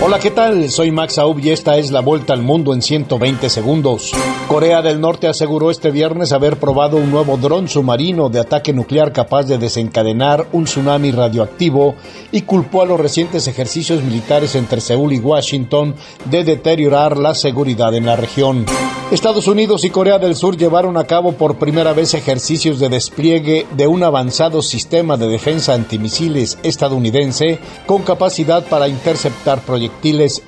Hola, ¿qué tal? Soy Max Aub y esta es la vuelta al mundo en 120 segundos. Corea del Norte aseguró este viernes haber probado un nuevo dron submarino de ataque nuclear capaz de desencadenar un tsunami radioactivo y culpó a los recientes ejercicios militares entre Seúl y Washington de deteriorar la seguridad en la región. Estados Unidos y Corea del Sur llevaron a cabo por primera vez ejercicios de despliegue de un avanzado sistema de defensa antimisiles estadounidense con capacidad para interceptar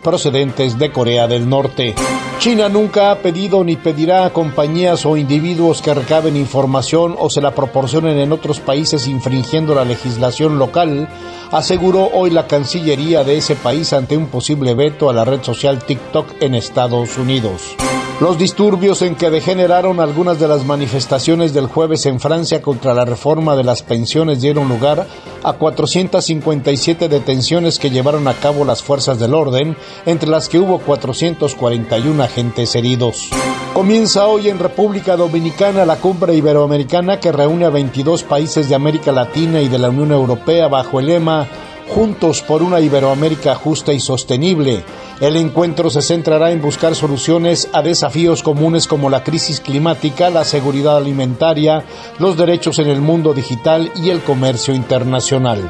procedentes de Corea del Norte. China nunca ha pedido ni pedirá a compañías o individuos que recaben información o se la proporcionen en otros países infringiendo la legislación local, aseguró hoy la Cancillería de ese país ante un posible veto a la red social TikTok en Estados Unidos. Los disturbios en que degeneraron algunas de las manifestaciones del jueves en Francia contra la reforma de las pensiones dieron lugar a 457 detenciones que llevaron a cabo las fuerzas del orden, entre las que hubo 441 agentes heridos. Comienza hoy en República Dominicana la cumbre iberoamericana que reúne a 22 países de América Latina y de la Unión Europea bajo el lema Juntos por una Iberoamérica justa y sostenible. El encuentro se centrará en buscar soluciones a desafíos comunes como la crisis climática, la seguridad alimentaria, los derechos en el mundo digital y el comercio internacional.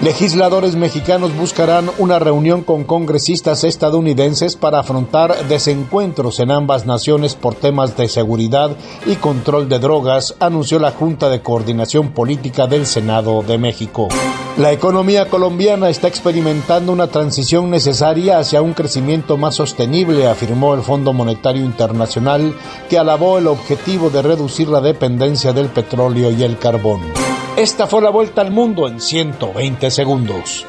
Legisladores mexicanos buscarán una reunión con congresistas estadounidenses para afrontar desencuentros en ambas naciones por temas de seguridad y control de drogas, anunció la Junta de Coordinación Política del Senado de México. La economía colombiana está experimentando una transición necesaria hacia un crecimiento más sostenible, afirmó el Fondo Monetario Internacional, que alabó el objetivo de reducir la dependencia del petróleo y el carbón. Esta fue la vuelta al mundo en 120 segundos.